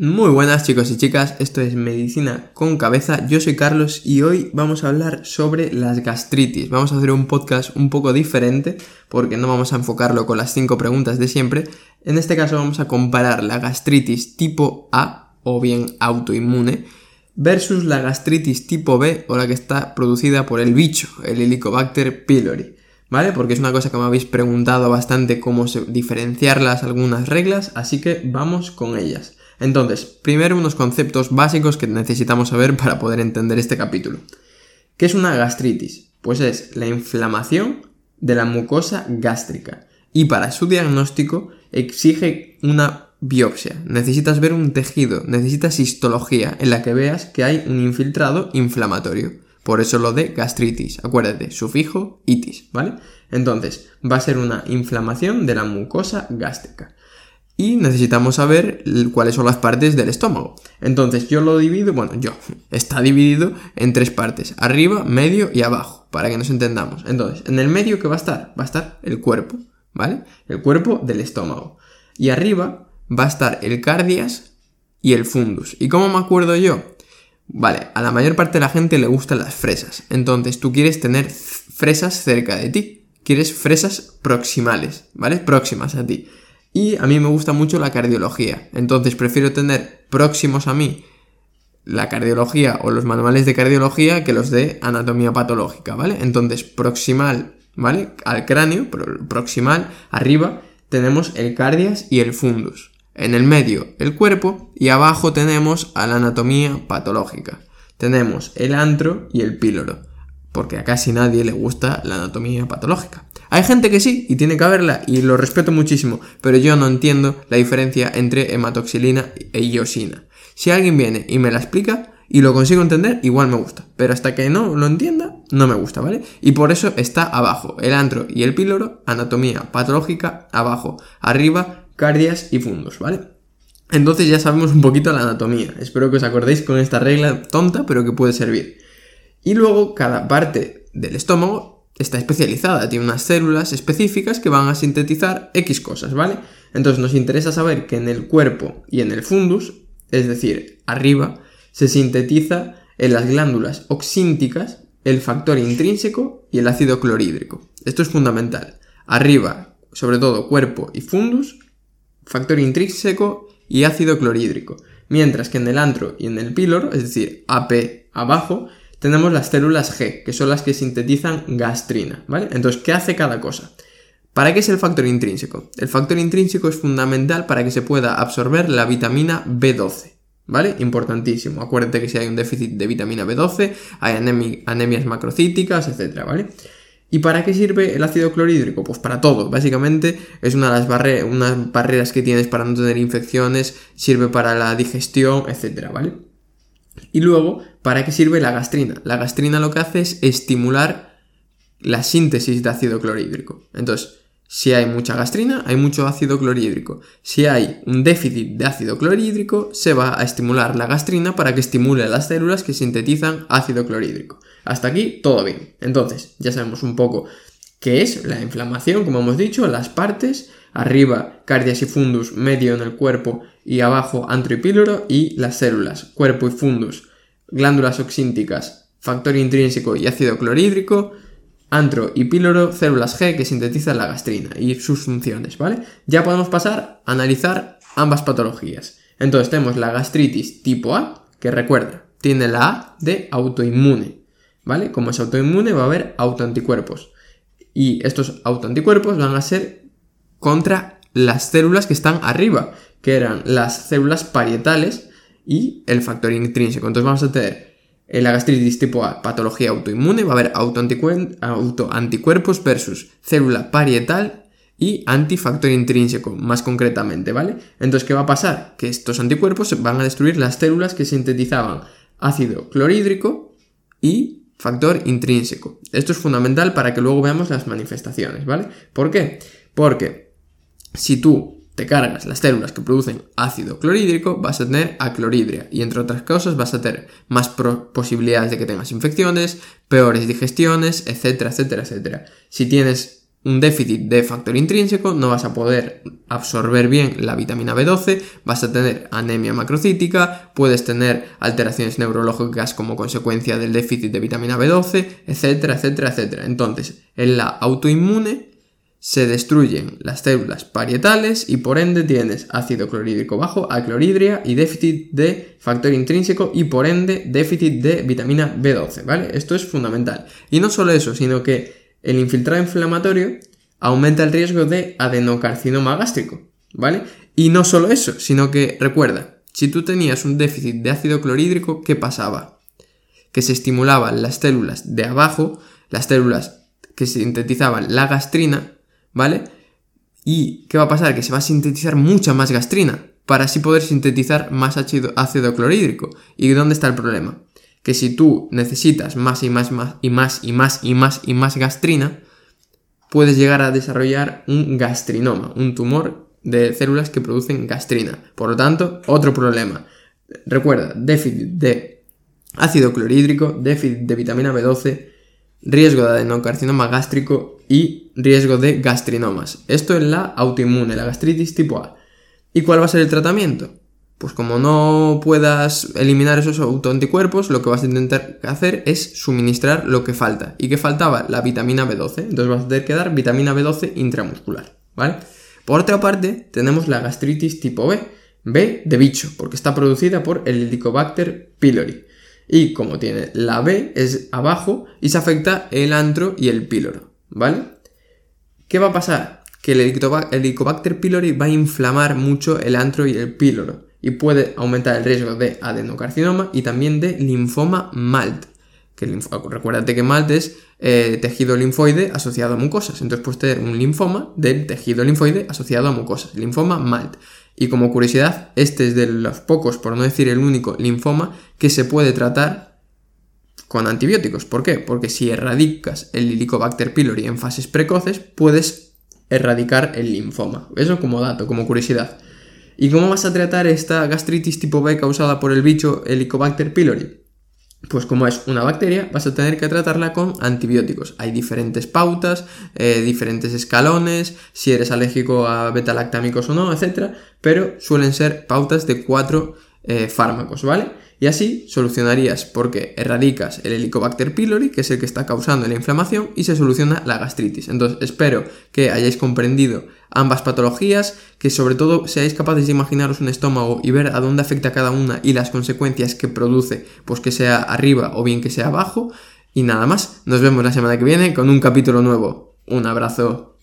Muy buenas chicos y chicas, esto es Medicina con Cabeza, yo soy Carlos y hoy vamos a hablar sobre las gastritis. Vamos a hacer un podcast un poco diferente porque no vamos a enfocarlo con las 5 preguntas de siempre. En este caso vamos a comparar la gastritis tipo A o bien autoinmune versus la gastritis tipo B o la que está producida por el bicho, el Helicobacter pylori. ¿Vale? Porque es una cosa que me habéis preguntado bastante cómo diferenciarlas, algunas reglas, así que vamos con ellas. Entonces, primero unos conceptos básicos que necesitamos saber para poder entender este capítulo. ¿Qué es una gastritis? Pues es la inflamación de la mucosa gástrica y para su diagnóstico exige una biopsia. Necesitas ver un tejido, necesitas histología en la que veas que hay un infiltrado inflamatorio. Por eso lo de gastritis. Acuérdate, sufijo itis, ¿vale? Entonces, va a ser una inflamación de la mucosa gástrica y necesitamos saber cuáles son las partes del estómago. Entonces yo lo divido, bueno, yo, está dividido en tres partes, arriba, medio y abajo, para que nos entendamos. Entonces, en el medio, ¿qué va a estar? Va a estar el cuerpo, ¿vale? El cuerpo del estómago. Y arriba va a estar el cardias y el fundus. ¿Y cómo me acuerdo yo? Vale, a la mayor parte de la gente le gustan las fresas. Entonces tú quieres tener fresas cerca de ti. Quieres fresas proximales, ¿vale? Próximas a ti. Y a mí me gusta mucho la cardiología. Entonces prefiero tener próximos a mí la cardiología o los manuales de cardiología que los de anatomía patológica, ¿vale? Entonces proximal, ¿vale? Al cráneo, proximal, arriba tenemos el cardias y el fundus. En el medio el cuerpo y abajo tenemos a la anatomía patológica. Tenemos el antro y el píloro, porque a casi nadie le gusta la anatomía patológica. Hay gente que sí y tiene que haberla y lo respeto muchísimo, pero yo no entiendo la diferencia entre hematoxilina e iosina. Si alguien viene y me la explica y lo consigo entender, igual me gusta, pero hasta que no lo entienda, no me gusta, ¿vale? Y por eso está abajo, el antro y el píloro, anatomía patológica, abajo, arriba, cardias y fundos, ¿vale? Entonces ya sabemos un poquito la anatomía. Espero que os acordéis con esta regla tonta, pero que puede servir. Y luego cada parte del estómago está especializada, tiene unas células específicas que van a sintetizar X cosas, ¿vale? Entonces nos interesa saber que en el cuerpo y en el fundus, es decir, arriba, se sintetiza en las glándulas oxínticas el factor intrínseco y el ácido clorhídrico. Esto es fundamental. Arriba, sobre todo cuerpo y fundus, factor intrínseco y ácido clorhídrico. Mientras que en el antro y en el píloro, es decir, AP abajo, tenemos las células G, que son las que sintetizan gastrina, ¿vale? Entonces, ¿qué hace cada cosa? ¿Para qué es el factor intrínseco? El factor intrínseco es fundamental para que se pueda absorber la vitamina B12, ¿vale? Importantísimo. Acuérdate que si hay un déficit de vitamina B12, hay anemias macrocíticas, etcétera, ¿vale? ¿Y para qué sirve el ácido clorhídrico? Pues para todo. Básicamente es una de las unas barreras que tienes para no tener infecciones, sirve para la digestión, etcétera, ¿vale? Y luego, ¿para qué sirve la gastrina? La gastrina lo que hace es estimular la síntesis de ácido clorhídrico. Entonces, si hay mucha gastrina, hay mucho ácido clorhídrico. Si hay un déficit de ácido clorhídrico, se va a estimular la gastrina para que estimule las células que sintetizan ácido clorhídrico. Hasta aquí todo bien. Entonces, ya sabemos un poco qué es la inflamación, como hemos dicho, las partes, arriba cardias y fundus, medio en el cuerpo y abajo antro y píloro y las células, cuerpo y fundus, glándulas oxínticas, factor intrínseco y ácido clorhídrico, antro y píloro, células G que sintetizan la gastrina y sus funciones, ¿vale? Ya podemos pasar a analizar ambas patologías. Entonces tenemos la gastritis tipo A, que recuerda, tiene la A de autoinmune, ¿vale? Como es autoinmune va a haber autoanticuerpos. Y estos autoanticuerpos van a ser contra las células que están arriba, que eran las células parietales y el factor intrínseco. Entonces vamos a tener en la gastritis tipo A, patología autoinmune, va a haber autoanticuerpos versus célula parietal y antifactor intrínseco, más concretamente, ¿vale? Entonces, ¿qué va a pasar? Que estos anticuerpos van a destruir las células que sintetizaban ácido clorhídrico y factor intrínseco. Esto es fundamental para que luego veamos las manifestaciones, ¿vale? ¿Por qué? Porque si tú te cargas las células que producen ácido clorhídrico, vas a tener acloridria y entre otras cosas vas a tener más posibilidades de que tengas infecciones, peores digestiones, etcétera, etcétera, etcétera. Si tienes un déficit de factor intrínseco, no vas a poder absorber bien la vitamina B12, vas a tener anemia macrocítica, puedes tener alteraciones neurológicas como consecuencia del déficit de vitamina B12, etcétera, etcétera, etcétera. Entonces, en la autoinmune se destruyen las células parietales y por ende tienes ácido clorhídrico bajo, acloridria y déficit de factor intrínseco y por ende déficit de vitamina B12, ¿vale? Esto es fundamental. Y no solo eso, sino que el infiltrado inflamatorio aumenta el riesgo de adenocarcinoma gástrico, ¿vale? Y no solo eso, sino que recuerda, si tú tenías un déficit de ácido clorhídrico, ¿qué pasaba? Que se estimulaban las células de abajo, las células que sintetizaban la gastrina, ¿vale? ¿Y qué va a pasar? Que se va a sintetizar mucha más gastrina para así poder sintetizar más ácido, clorhídrico. ¿Y dónde está el problema? que si tú necesitas más y más, más y más y más y más y más gastrina, puedes llegar a desarrollar un gastrinoma, un tumor de células que producen gastrina. Por lo tanto, otro problema. Recuerda, déficit de ácido clorhídrico, déficit de vitamina B12, riesgo de adenocarcinoma gástrico y riesgo de gastrinomas. Esto es la autoinmune, la gastritis tipo A. ¿Y cuál va a ser el tratamiento? Pues como no puedas eliminar esos autoanticuerpos, lo que vas a intentar hacer es suministrar lo que falta. ¿Y qué faltaba? La vitamina B12. Entonces vas a tener que dar vitamina B12 intramuscular, ¿vale? Por otra parte, tenemos la gastritis tipo B. B de bicho, porque está producida por el Helicobacter pylori. Y como tiene la B, es abajo y se afecta el antro y el píloro, ¿vale? ¿Qué va a pasar? Que el Helicobacter pylori va a inflamar mucho el antro y el píloro y puede aumentar el riesgo de adenocarcinoma y también de linfoma MALT. Que recuérdate que MALT es eh, tejido linfoide asociado a mucosas. Entonces puedes tener un linfoma del tejido linfoide asociado a mucosas. Linfoma MALT. Y como curiosidad, este es de los pocos, por no decir el único, linfoma que se puede tratar con antibióticos. ¿Por qué? Porque si erradicas el Helicobacter pylori en fases precoces, puedes erradicar el linfoma. Eso como dato, como curiosidad. ¿Y cómo vas a tratar esta gastritis tipo B causada por el bicho Helicobacter pylori? Pues como es una bacteria, vas a tener que tratarla con antibióticos. Hay diferentes pautas, eh, diferentes escalones, si eres alérgico a betalactámicos o no, etc. Pero suelen ser pautas de cuatro eh, fármacos, ¿vale? Y así solucionarías porque erradicas el Helicobacter pylori, que es el que está causando la inflamación, y se soluciona la gastritis. Entonces espero que hayáis comprendido ambas patologías, que sobre todo seáis capaces de imaginaros un estómago y ver a dónde afecta cada una y las consecuencias que produce, pues que sea arriba o bien que sea abajo. Y nada más, nos vemos la semana que viene con un capítulo nuevo. Un abrazo.